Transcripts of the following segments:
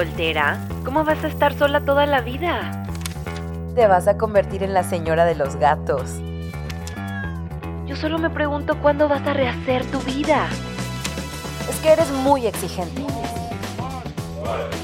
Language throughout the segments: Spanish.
¿Soltera? ¿Cómo vas a estar sola toda la vida? Te vas a convertir en la señora de los gatos. Yo solo me pregunto cuándo vas a rehacer tu vida. Es que eres muy exigente.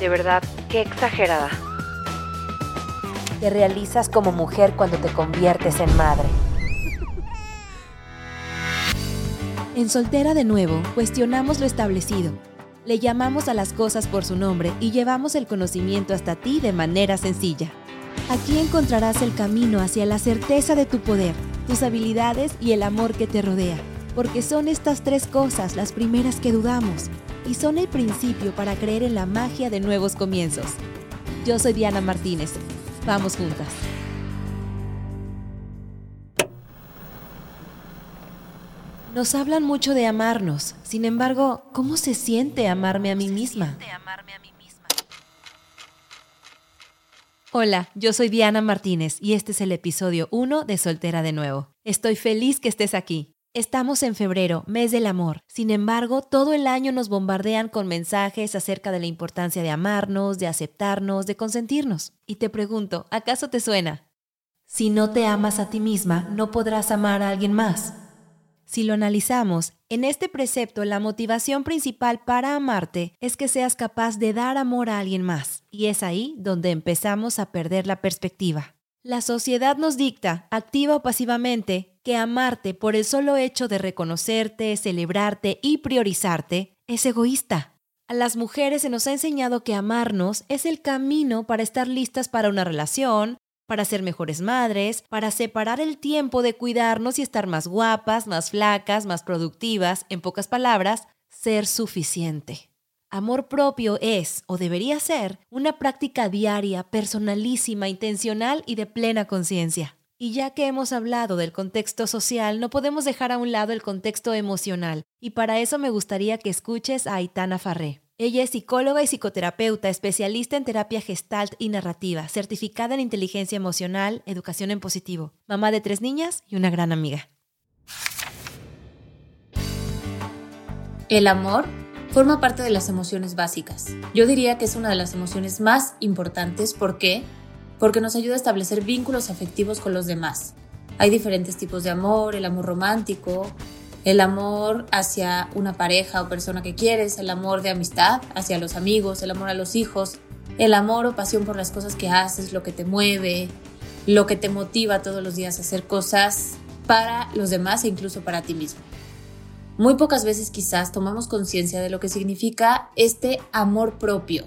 De verdad, qué exagerada. Te realizas como mujer cuando te conviertes en madre. En Soltera de nuevo, cuestionamos lo establecido. Le llamamos a las cosas por su nombre y llevamos el conocimiento hasta ti de manera sencilla. Aquí encontrarás el camino hacia la certeza de tu poder, tus habilidades y el amor que te rodea, porque son estas tres cosas las primeras que dudamos y son el principio para creer en la magia de nuevos comienzos. Yo soy Diana Martínez. Vamos juntas. Nos hablan mucho de amarnos, sin embargo, ¿cómo se siente amarme a mí misma? Hola, yo soy Diana Martínez y este es el episodio 1 de Soltera de nuevo. Estoy feliz que estés aquí. Estamos en febrero, mes del amor. Sin embargo, todo el año nos bombardean con mensajes acerca de la importancia de amarnos, de aceptarnos, de consentirnos. Y te pregunto, ¿acaso te suena? Si no te amas a ti misma, no podrás amar a alguien más. Si lo analizamos, en este precepto la motivación principal para amarte es que seas capaz de dar amor a alguien más, y es ahí donde empezamos a perder la perspectiva. La sociedad nos dicta, activa o pasivamente, que amarte por el solo hecho de reconocerte, celebrarte y priorizarte es egoísta. A las mujeres se nos ha enseñado que amarnos es el camino para estar listas para una relación, para ser mejores madres, para separar el tiempo de cuidarnos y estar más guapas, más flacas, más productivas, en pocas palabras, ser suficiente. Amor propio es, o debería ser, una práctica diaria, personalísima, intencional y de plena conciencia. Y ya que hemos hablado del contexto social, no podemos dejar a un lado el contexto emocional, y para eso me gustaría que escuches a Aitana Farré. Ella es psicóloga y psicoterapeuta, especialista en terapia gestalt y narrativa, certificada en inteligencia emocional, educación en positivo, mamá de tres niñas y una gran amiga. El amor forma parte de las emociones básicas. Yo diría que es una de las emociones más importantes. ¿Por qué? Porque nos ayuda a establecer vínculos afectivos con los demás. Hay diferentes tipos de amor, el amor romántico, el amor hacia una pareja o persona que quieres, el amor de amistad hacia los amigos, el amor a los hijos, el amor o pasión por las cosas que haces, lo que te mueve, lo que te motiva todos los días a hacer cosas para los demás e incluso para ti mismo. Muy pocas veces quizás tomamos conciencia de lo que significa este amor propio.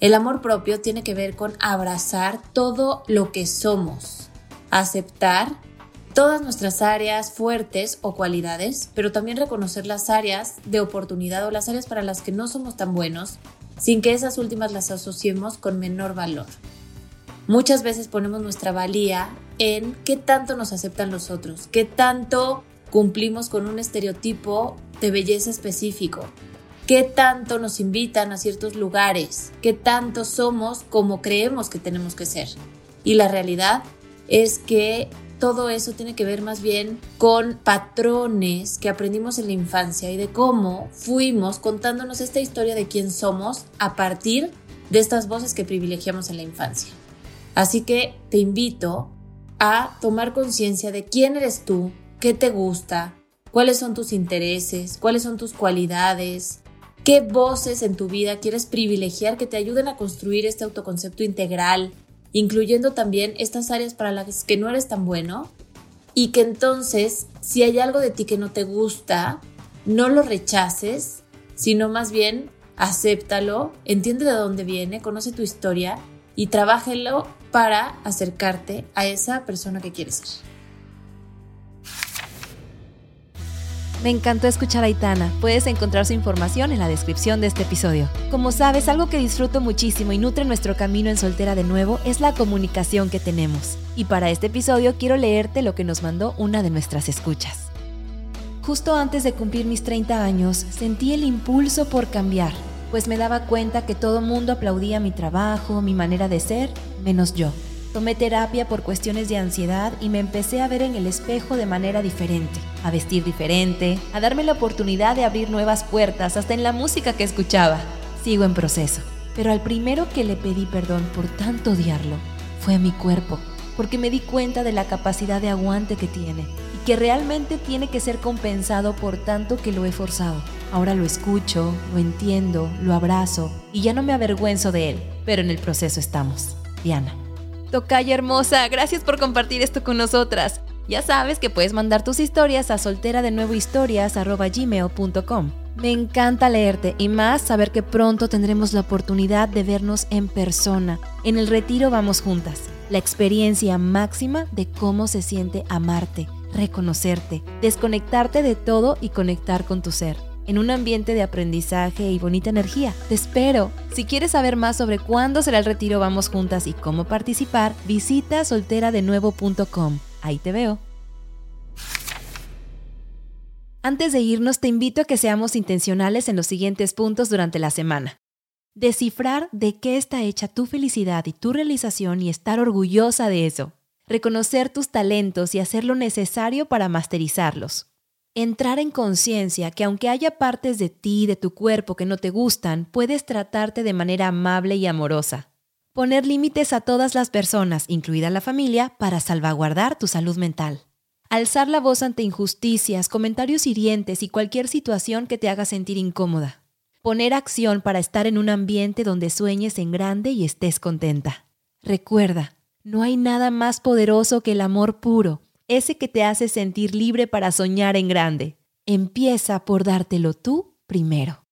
El amor propio tiene que ver con abrazar todo lo que somos, aceptar todas nuestras áreas fuertes o cualidades, pero también reconocer las áreas de oportunidad o las áreas para las que no somos tan buenos, sin que esas últimas las asociemos con menor valor. Muchas veces ponemos nuestra valía en qué tanto nos aceptan los otros, qué tanto cumplimos con un estereotipo de belleza específico, qué tanto nos invitan a ciertos lugares, qué tanto somos como creemos que tenemos que ser. Y la realidad es que todo eso tiene que ver más bien con patrones que aprendimos en la infancia y de cómo fuimos contándonos esta historia de quién somos a partir de estas voces que privilegiamos en la infancia. Así que te invito a tomar conciencia de quién eres tú, qué te gusta, cuáles son tus intereses, cuáles son tus cualidades, qué voces en tu vida quieres privilegiar que te ayuden a construir este autoconcepto integral incluyendo también estas áreas para las que no eres tan bueno y que entonces si hay algo de ti que no te gusta, no lo rechaces, sino más bien acéptalo, entiende de dónde viene, conoce tu historia y trabájelo para acercarte a esa persona que quieres ser. Me encantó escuchar a Aitana. Puedes encontrar su información en la descripción de este episodio. Como sabes, algo que disfruto muchísimo y nutre nuestro camino en soltera de nuevo es la comunicación que tenemos. Y para este episodio quiero leerte lo que nos mandó una de nuestras escuchas. Justo antes de cumplir mis 30 años, sentí el impulso por cambiar, pues me daba cuenta que todo mundo aplaudía mi trabajo, mi manera de ser, menos yo. Tomé terapia por cuestiones de ansiedad y me empecé a ver en el espejo de manera diferente, a vestir diferente, a darme la oportunidad de abrir nuevas puertas hasta en la música que escuchaba. Sigo en proceso, pero al primero que le pedí perdón por tanto odiarlo fue a mi cuerpo, porque me di cuenta de la capacidad de aguante que tiene y que realmente tiene que ser compensado por tanto que lo he forzado. Ahora lo escucho, lo entiendo, lo abrazo y ya no me avergüenzo de él, pero en el proceso estamos. Diana. Tocaya hermosa, gracias por compartir esto con nosotras. Ya sabes que puedes mandar tus historias a soltera de nuevo historias@gmail.com. Me encanta leerte y más saber que pronto tendremos la oportunidad de vernos en persona. En el retiro vamos juntas. La experiencia máxima de cómo se siente amarte, reconocerte, desconectarte de todo y conectar con tu ser en un ambiente de aprendizaje y bonita energía. Te espero. Si quieres saber más sobre cuándo será el retiro Vamos Juntas y cómo participar, visita solteradenuevo.com. Ahí te veo. Antes de irnos, te invito a que seamos intencionales en los siguientes puntos durante la semana. Descifrar de qué está hecha tu felicidad y tu realización y estar orgullosa de eso. Reconocer tus talentos y hacer lo necesario para masterizarlos entrar en conciencia que aunque haya partes de ti, de tu cuerpo que no te gustan, puedes tratarte de manera amable y amorosa. Poner límites a todas las personas, incluida la familia, para salvaguardar tu salud mental. Alzar la voz ante injusticias, comentarios hirientes y cualquier situación que te haga sentir incómoda. Poner acción para estar en un ambiente donde sueñes en grande y estés contenta. Recuerda, no hay nada más poderoso que el amor puro ese que te hace sentir libre para soñar en grande. Empieza por dártelo tú primero.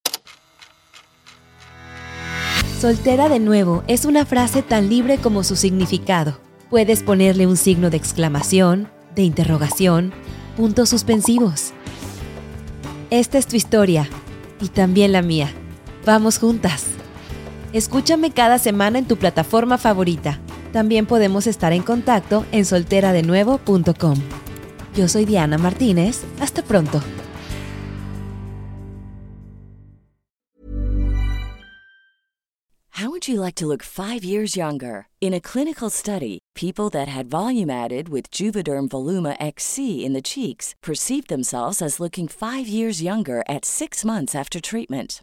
Soltera de nuevo es una frase tan libre como su significado. Puedes ponerle un signo de exclamación, de interrogación, puntos suspensivos. Esta es tu historia y también la mía. Vamos juntas. Escúchame cada semana en tu plataforma favorita también podemos estar en contacto en solteradenuevo.com. Yo soy Diana Martínez. Hasta pronto. How would you like to look 5 years younger? In a clinical study, people that had volume added with Juvederm Voluma XC in the cheeks perceived themselves as looking 5 years younger at 6 months after treatment.